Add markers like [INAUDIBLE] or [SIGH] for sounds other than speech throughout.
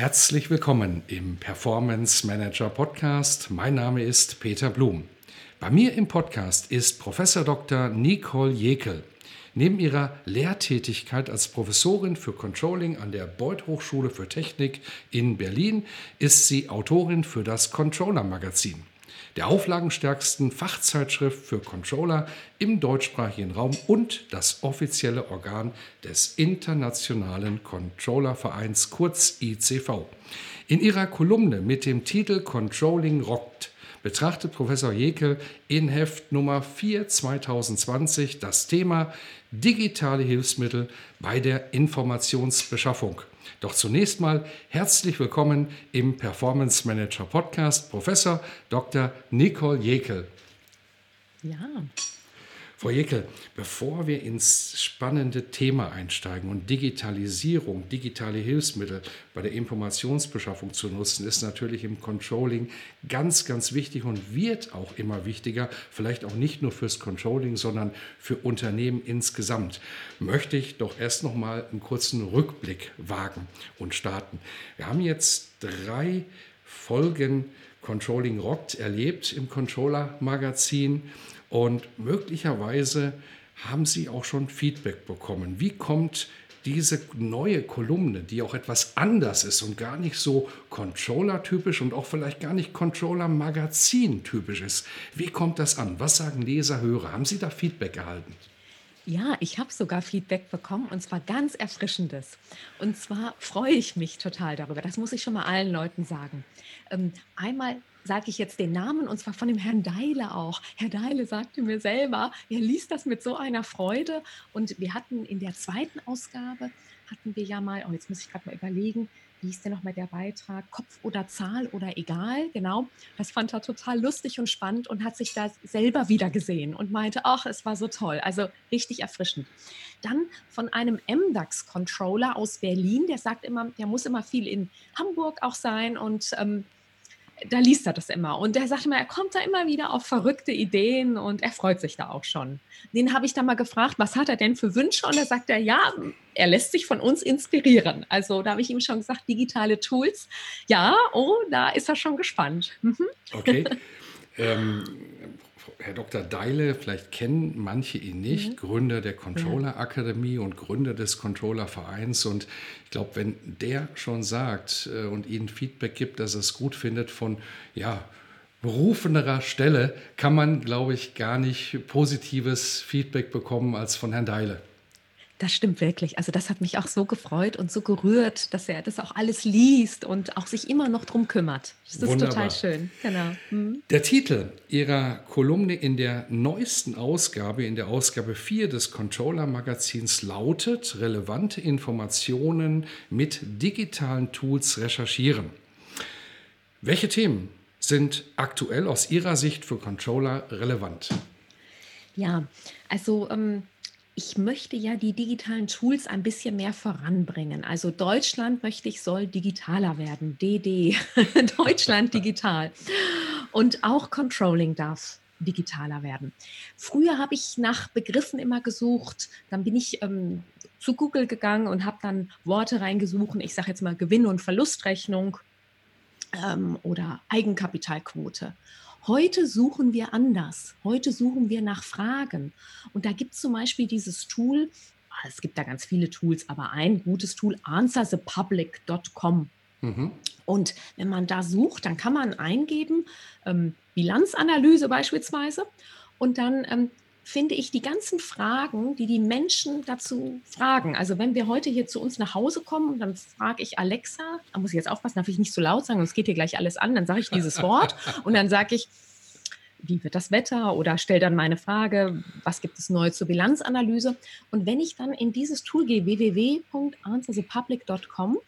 Herzlich willkommen im Performance Manager Podcast. Mein Name ist Peter Blum. Bei mir im Podcast ist Professor Dr. Nicole Jekel. Neben ihrer Lehrtätigkeit als Professorin für Controlling an der Beuth Hochschule für Technik in Berlin ist sie Autorin für das Controller Magazin der auflagenstärksten Fachzeitschrift für Controller im deutschsprachigen Raum und das offizielle Organ des Internationalen Controllervereins kurz ICV. In ihrer Kolumne mit dem Titel Controlling rockt betrachtet Professor Jekel in Heft Nummer 4 2020 das Thema digitale Hilfsmittel bei der Informationsbeschaffung. Doch zunächst mal herzlich willkommen im Performance Manager Podcast, Professor Dr. Nicole Jekel. Ja. Frau Jekel, bevor wir ins spannende Thema einsteigen und Digitalisierung, digitale Hilfsmittel bei der Informationsbeschaffung zu nutzen, ist natürlich im Controlling ganz, ganz wichtig und wird auch immer wichtiger, vielleicht auch nicht nur fürs Controlling, sondern für Unternehmen insgesamt. Möchte ich doch erst noch mal einen kurzen Rückblick wagen und starten. Wir haben jetzt drei Folgen Controlling Rockt erlebt im Controller Magazin und möglicherweise haben Sie auch schon Feedback bekommen. Wie kommt diese neue Kolumne, die auch etwas anders ist und gar nicht so Controller-typisch und auch vielleicht gar nicht Controller-Magazin-typisch ist, wie kommt das an? Was sagen Leser, Hörer? Haben Sie da Feedback erhalten? Ja, ich habe sogar Feedback bekommen und zwar ganz erfrischendes. Und zwar freue ich mich total darüber. Das muss ich schon mal allen Leuten sagen. Ähm, einmal sage ich jetzt den Namen und zwar von dem Herrn Deile auch. Herr Deile sagte mir selber, er liest das mit so einer Freude und wir hatten in der zweiten Ausgabe, hatten wir ja mal, oh jetzt muss ich gerade mal überlegen, wie ist denn nochmal der Beitrag? Kopf oder Zahl oder egal, genau. Das fand er total lustig und spannend und hat sich da selber wieder gesehen und meinte, ach, es war so toll. Also richtig erfrischend. Dann von einem MDAX-Controller aus Berlin, der sagt immer, der muss immer viel in Hamburg auch sein und ähm, da liest er das immer. Und er sagt immer, er kommt da immer wieder auf verrückte Ideen und er freut sich da auch schon. Den habe ich dann mal gefragt, was hat er denn für Wünsche? Und da sagt er, ja, er lässt sich von uns inspirieren. Also da habe ich ihm schon gesagt, digitale Tools. Ja, oh, da ist er schon gespannt. Mhm. Okay. [LAUGHS] ähm, Herr Dr. Deile, vielleicht kennen manche ihn nicht, mhm. Gründer der Controller Akademie und Gründer des Controller Vereins. Und ich glaube, wenn der schon sagt äh, und Ihnen Feedback gibt, dass er es gut findet von, ja, berufenerer Stelle, kann man, glaube ich, gar nicht positives Feedback bekommen als von Herrn Deile. Das stimmt wirklich. Also das hat mich auch so gefreut und so gerührt, dass er das auch alles liest und auch sich immer noch drum kümmert. Das ist Wunderbar. total schön. Genau. Mhm. Der Titel Ihrer Kolumne in der neuesten Ausgabe, in der Ausgabe 4 des Controller Magazins lautet Relevante Informationen mit digitalen Tools recherchieren. Welche Themen sind aktuell aus Ihrer Sicht für Controller relevant? Ja, also ähm, ich möchte ja die digitalen Tools ein bisschen mehr voranbringen. Also Deutschland möchte ich soll digitaler werden. DD, [LAUGHS] Deutschland [LAUGHS] digital. Und auch Controlling darf digitaler werden. Früher habe ich nach Begriffen immer gesucht. Dann bin ich ähm, zu Google gegangen und habe dann Worte reingesucht. Ich sage jetzt mal Gewinn- und Verlustrechnung ähm, oder Eigenkapitalquote. Heute suchen wir anders. Heute suchen wir nach Fragen. Und da gibt es zum Beispiel dieses Tool, ah, es gibt da ganz viele Tools, aber ein gutes Tool, answerthepublic.com. Mhm. Und wenn man da sucht, dann kann man eingeben, ähm, Bilanzanalyse beispielsweise, und dann ähm, finde ich die ganzen Fragen, die die Menschen dazu fragen. Also wenn wir heute hier zu uns nach Hause kommen, dann frage ich Alexa, da muss ich jetzt aufpassen, darf ich nicht zu so laut sagen, sonst geht hier gleich alles an, dann sage ich dieses [LAUGHS] Wort und dann sage ich, wie wird das Wetter oder stelle dann meine Frage, was gibt es neu zur Bilanzanalyse. Und wenn ich dann in dieses Tool gehe, www.answerthepublic.com,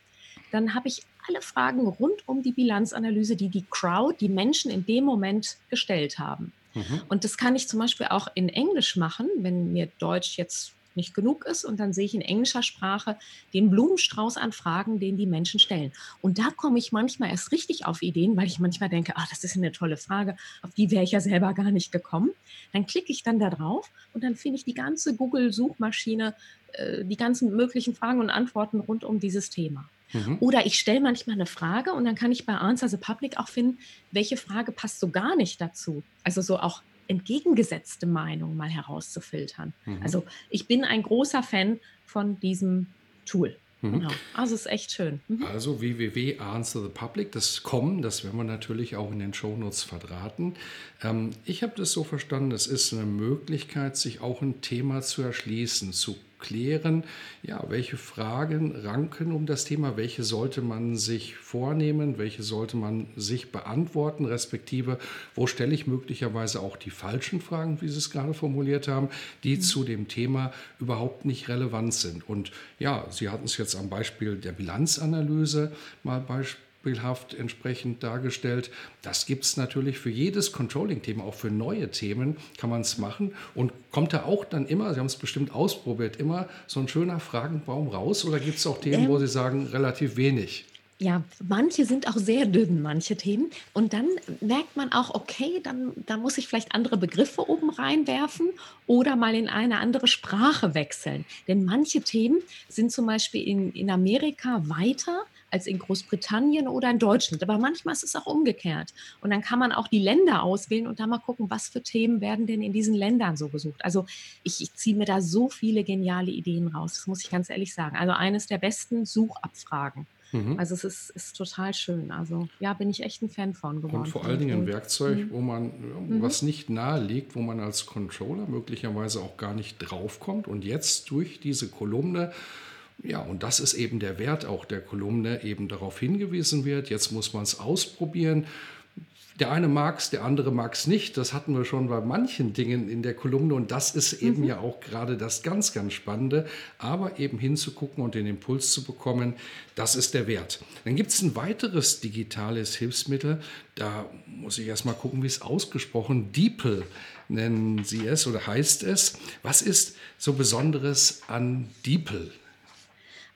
dann habe ich alle Fragen rund um die Bilanzanalyse, die die Crowd, die Menschen in dem Moment gestellt haben. Mhm. Und das kann ich zum Beispiel auch in Englisch machen, wenn mir Deutsch jetzt nicht genug ist. Und dann sehe ich in englischer Sprache den Blumenstrauß an Fragen, den die Menschen stellen. Und da komme ich manchmal erst richtig auf Ideen, weil ich manchmal denke, ach, das ist eine tolle Frage, auf die wäre ich ja selber gar nicht gekommen. Dann klicke ich dann da drauf und dann finde ich die ganze Google-Suchmaschine, äh, die ganzen möglichen Fragen und Antworten rund um dieses Thema. Mhm. Oder ich stelle manchmal eine Frage und dann kann ich bei Answer the Public auch finden, welche Frage passt so gar nicht dazu. Also so auch entgegengesetzte Meinungen mal herauszufiltern. Mhm. Also ich bin ein großer Fan von diesem Tool. Mhm. Genau. Also es ist echt schön. Mhm. Also www.answerthepublic, das kommen, das werden wir natürlich auch in den Shownotes verdrahten. Ähm, ich habe das so verstanden, es ist eine Möglichkeit, sich auch ein Thema zu erschließen, zu klären, ja, welche Fragen ranken um das Thema, welche sollte man sich vornehmen, welche sollte man sich beantworten, respektive wo stelle ich möglicherweise auch die falschen Fragen, wie Sie es gerade formuliert haben, die mhm. zu dem Thema überhaupt nicht relevant sind. Und ja, Sie hatten es jetzt am Beispiel der Bilanzanalyse mal beispielsweise beispielhaft entsprechend dargestellt. Das gibt es natürlich für jedes Controlling-Thema, auch für neue Themen kann man es machen. Und kommt da auch dann immer, Sie haben es bestimmt ausprobiert, immer so ein schöner Fragenbaum raus? Oder gibt es auch Themen, ähm, wo Sie sagen, relativ wenig? Ja, manche sind auch sehr dünn, manche Themen. Und dann merkt man auch, okay, dann, dann muss ich vielleicht andere Begriffe oben reinwerfen oder mal in eine andere Sprache wechseln. Denn manche Themen sind zum Beispiel in, in Amerika weiter als in Großbritannien oder in Deutschland. Aber manchmal ist es auch umgekehrt. Und dann kann man auch die Länder auswählen und dann mal gucken, was für Themen werden denn in diesen Ländern so gesucht. Also ich, ich ziehe mir da so viele geniale Ideen raus, das muss ich ganz ehrlich sagen. Also eines der besten Suchabfragen. Mhm. Also es ist, ist, total schön. Also ja, bin ich echt ein Fan von geworden. Und vor allen Dingen ein Werkzeug, mhm. wo man, mhm. was nicht nahe liegt, wo man als Controller möglicherweise auch gar nicht draufkommt. Und jetzt durch diese Kolumne ja, und das ist eben der Wert auch der Kolumne, eben darauf hingewiesen wird. Jetzt muss man es ausprobieren. Der eine mag es, der andere mag es nicht. Das hatten wir schon bei manchen Dingen in der Kolumne und das ist eben mhm. ja auch gerade das ganz, ganz Spannende. Aber eben hinzugucken und den Impuls zu bekommen, das ist der Wert. Dann gibt es ein weiteres digitales Hilfsmittel. Da muss ich erst mal gucken, wie es ausgesprochen DeepL nennen Sie es oder heißt es. Was ist so Besonderes an DeepL?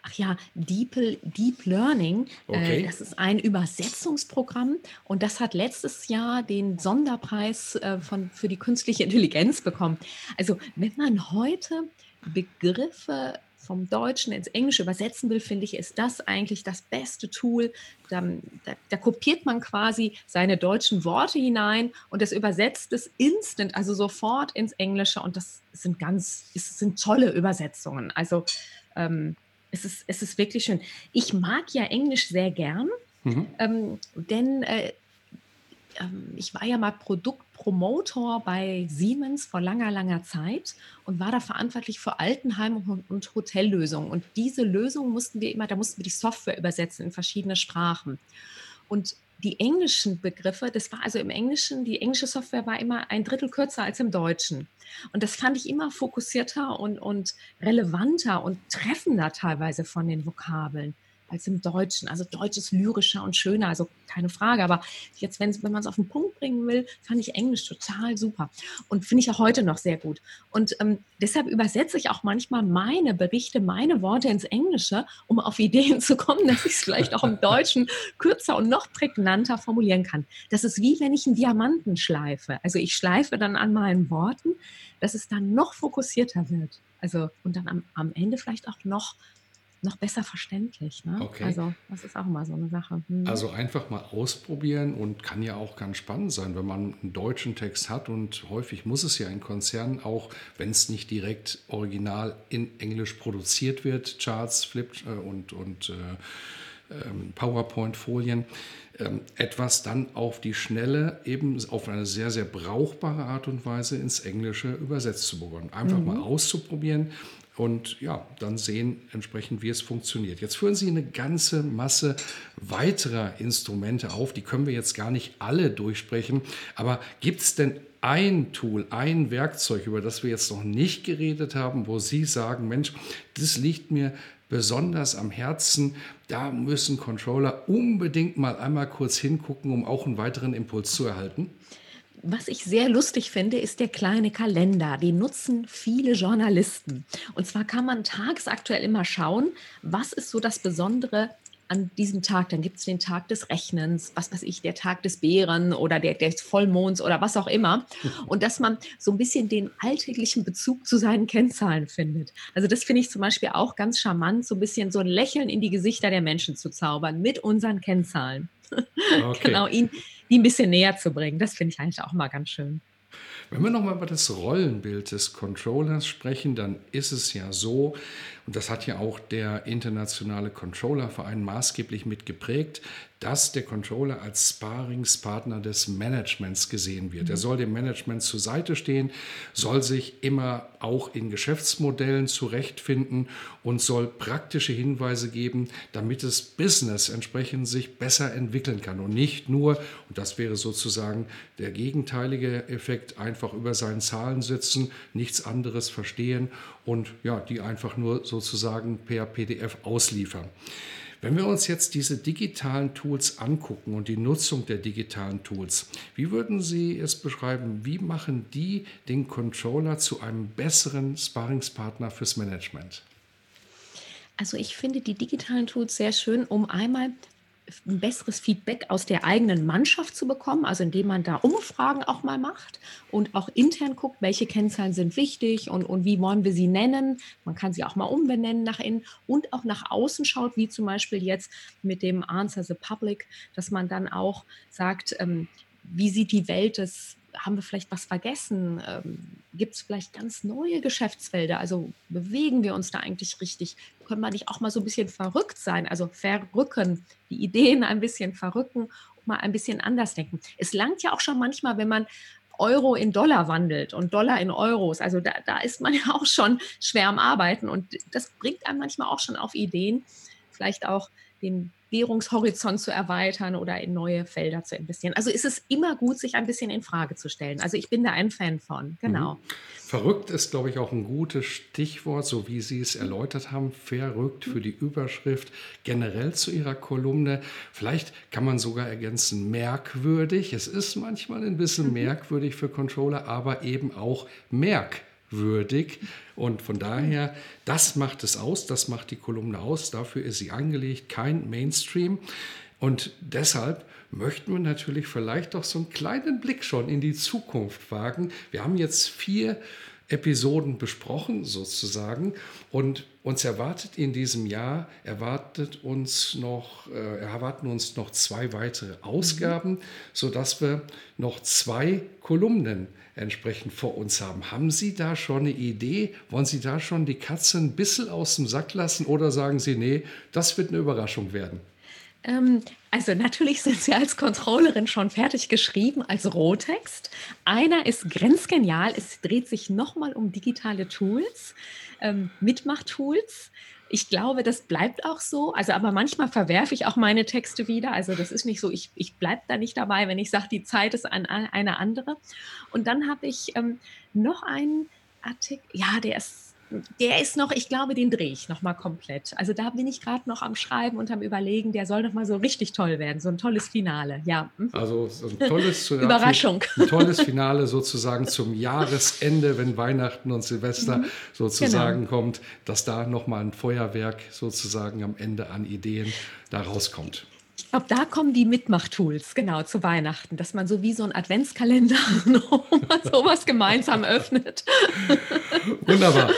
Ach ja, Deep, Deep Learning, äh, okay. das ist ein Übersetzungsprogramm und das hat letztes Jahr den Sonderpreis äh, von, für die künstliche Intelligenz bekommen. Also wenn man heute Begriffe vom Deutschen ins Englische übersetzen will, finde ich, ist das eigentlich das beste Tool. Da, da, da, kopiert man quasi seine deutschen Worte hinein und das übersetzt es instant, also sofort ins Englische. Und das sind ganz, es sind tolle Übersetzungen. Also ähm, es ist, es ist wirklich schön. Ich mag ja Englisch sehr gern, mhm. ähm, denn äh, ähm, ich war ja mal Produktpromotor bei Siemens vor langer, langer Zeit und war da verantwortlich für Altenheim und Hotellösungen. Und diese Lösungen mussten wir immer, da mussten wir die Software übersetzen in verschiedene Sprachen. Und die englischen Begriffe, das war also im Englischen, die englische Software war immer ein Drittel kürzer als im Deutschen. Und das fand ich immer fokussierter und, und relevanter und treffender teilweise von den Vokabeln als im Deutschen. Also Deutsch ist lyrischer und schöner, also keine Frage. Aber jetzt, wenn, man es auf den Punkt bringen will, fand ich Englisch total super und finde ich auch heute noch sehr gut. Und ähm, deshalb übersetze ich auch manchmal meine Berichte, meine Worte ins Englische, um auf Ideen [LAUGHS] zu kommen, dass ich es vielleicht auch im Deutschen kürzer und noch prägnanter formulieren kann. Das ist wie wenn ich einen Diamanten schleife. Also ich schleife dann an meinen Worten, dass es dann noch fokussierter wird. Also und dann am, am Ende vielleicht auch noch noch besser verständlich. Ne? Okay. Also das ist auch mal so eine Sache. Hm. Also einfach mal ausprobieren und kann ja auch ganz spannend sein, wenn man einen deutschen Text hat und häufig muss es ja in Konzernen auch, wenn es nicht direkt original in Englisch produziert wird, Charts, Flip äh, und, und äh, ähm, PowerPoint-Folien, ähm, etwas dann auf die Schnelle, eben auf eine sehr, sehr brauchbare Art und Weise ins Englische übersetzt zu bekommen. Einfach mhm. mal auszuprobieren und ja, dann sehen entsprechend, wie es funktioniert. Jetzt führen Sie eine ganze Masse weiterer Instrumente auf, die können wir jetzt gar nicht alle durchsprechen, aber gibt es denn ein Tool, ein Werkzeug, über das wir jetzt noch nicht geredet haben, wo Sie sagen, Mensch, das liegt mir besonders am Herzen. Da müssen Controller unbedingt mal einmal kurz hingucken, um auch einen weiteren Impuls zu erhalten was ich sehr lustig finde, ist der kleine Kalender. Den nutzen viele Journalisten. Und zwar kann man tagsaktuell immer schauen, was ist so das Besondere an diesem Tag. Dann gibt es den Tag des Rechnens, was weiß ich, der Tag des Bären oder der, des Vollmonds oder was auch immer. [LAUGHS] Und dass man so ein bisschen den alltäglichen Bezug zu seinen Kennzahlen findet. Also das finde ich zum Beispiel auch ganz charmant, so ein bisschen so ein Lächeln in die Gesichter der Menschen zu zaubern mit unseren Kennzahlen. [LAUGHS] Okay. genau, ihn, die ein bisschen näher zu bringen. Das finde ich eigentlich auch mal ganz schön. Wenn wir nochmal über das Rollenbild des Controllers sprechen, dann ist es ja so, und das hat ja auch der internationale Controllerverein maßgeblich mitgeprägt, dass der Controller als Sparingspartner des Managements gesehen wird. Er mhm. soll dem Management zur Seite stehen, soll sich immer auch in Geschäftsmodellen zurechtfinden und soll praktische Hinweise geben, damit das Business entsprechend sich besser entwickeln kann und nicht nur, und das wäre sozusagen der gegenteilige Effekt, einfach über seinen Zahlen sitzen, nichts anderes verstehen und ja, die einfach nur sozusagen per PDF ausliefern. Wenn wir uns jetzt diese digitalen Tools angucken und die Nutzung der digitalen Tools, wie würden Sie es beschreiben? Wie machen die den Controller zu einem besseren Sparingspartner fürs Management? Also ich finde die digitalen Tools sehr schön, um einmal ein besseres Feedback aus der eigenen Mannschaft zu bekommen, also indem man da Umfragen auch mal macht und auch intern guckt, welche Kennzahlen sind wichtig und, und wie wollen wir sie nennen. Man kann sie auch mal umbenennen nach innen und auch nach außen schaut, wie zum Beispiel jetzt mit dem Answer the Public, dass man dann auch sagt, ähm, wie sieht die Welt des haben wir vielleicht was vergessen? Ähm, Gibt es vielleicht ganz neue Geschäftsfelder? Also bewegen wir uns da eigentlich richtig? Können wir nicht auch mal so ein bisschen verrückt sein? Also verrücken, die Ideen ein bisschen verrücken, mal ein bisschen anders denken. Es langt ja auch schon manchmal, wenn man Euro in Dollar wandelt und Dollar in Euros. Also da, da ist man [LAUGHS] ja auch schon schwer am Arbeiten und das bringt einem manchmal auch schon auf Ideen, vielleicht auch den Währungshorizont zu erweitern oder in neue Felder zu investieren. Also ist es immer gut, sich ein bisschen in Frage zu stellen. Also ich bin da ein Fan von, genau. Mhm. Verrückt ist, glaube ich, auch ein gutes Stichwort, so wie Sie es erläutert haben. Verrückt für die Überschrift generell zu Ihrer Kolumne. Vielleicht kann man sogar ergänzen, merkwürdig. Es ist manchmal ein bisschen mhm. merkwürdig für Controller, aber eben auch merkwürdig würdig. Und von daher, das macht es aus, das macht die Kolumne aus. Dafür ist sie angelegt, kein Mainstream. Und deshalb möchten wir natürlich vielleicht auch so einen kleinen Blick schon in die Zukunft wagen. Wir haben jetzt vier Episoden besprochen sozusagen und uns erwartet in diesem Jahr erwartet uns noch äh, erwarten uns noch zwei weitere Ausgaben, mhm. so dass wir noch zwei Kolumnen entsprechend vor uns haben. Haben Sie da schon eine Idee? Wollen Sie da schon die Katze ein bisschen aus dem Sack lassen oder sagen Sie, nee, das wird eine Überraschung werden? Ähm, also natürlich sind sie als Controllerin schon fertig geschrieben als Rohtext. Einer ist grenzgenial. Es dreht sich nochmal um digitale Tools, ähm, Mitmachtools. Ich glaube, das bleibt auch so. Also, aber manchmal verwerfe ich auch meine Texte wieder. Also, das ist nicht so, ich, ich bleibe da nicht dabei, wenn ich sage, die Zeit ist ein, eine andere. Und dann habe ich ähm, noch einen Artikel, ja, der ist der ist noch, ich glaube, den drehe ich noch mal komplett. Also da bin ich gerade noch am Schreiben und am Überlegen, der soll noch mal so richtig toll werden, so ein tolles Finale, ja. Hm? Also so ein tolles [LAUGHS] Überraschung. Ein tolles Finale sozusagen zum Jahresende, wenn Weihnachten und Silvester mhm. sozusagen genau. kommt, dass da noch mal ein Feuerwerk sozusagen am Ende an Ideen da rauskommt. Ich glaube, da kommen die Mitmachtools, genau, zu Weihnachten, dass man so wie so ein Adventskalender [LAUGHS] sowas gemeinsam öffnet. Wunderbar.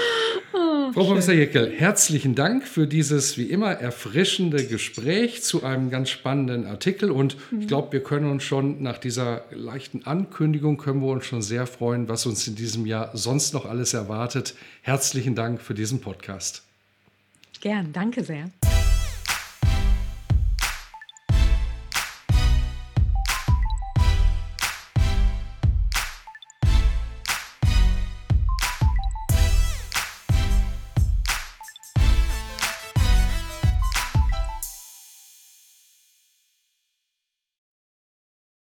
Oh, Frau Professor Jeckel, herzlichen Dank für dieses wie immer erfrischende Gespräch zu einem ganz spannenden Artikel. Und mhm. ich glaube, wir können uns schon nach dieser leichten Ankündigung, können wir uns schon sehr freuen, was uns in diesem Jahr sonst noch alles erwartet. Herzlichen Dank für diesen Podcast. Gern, danke sehr.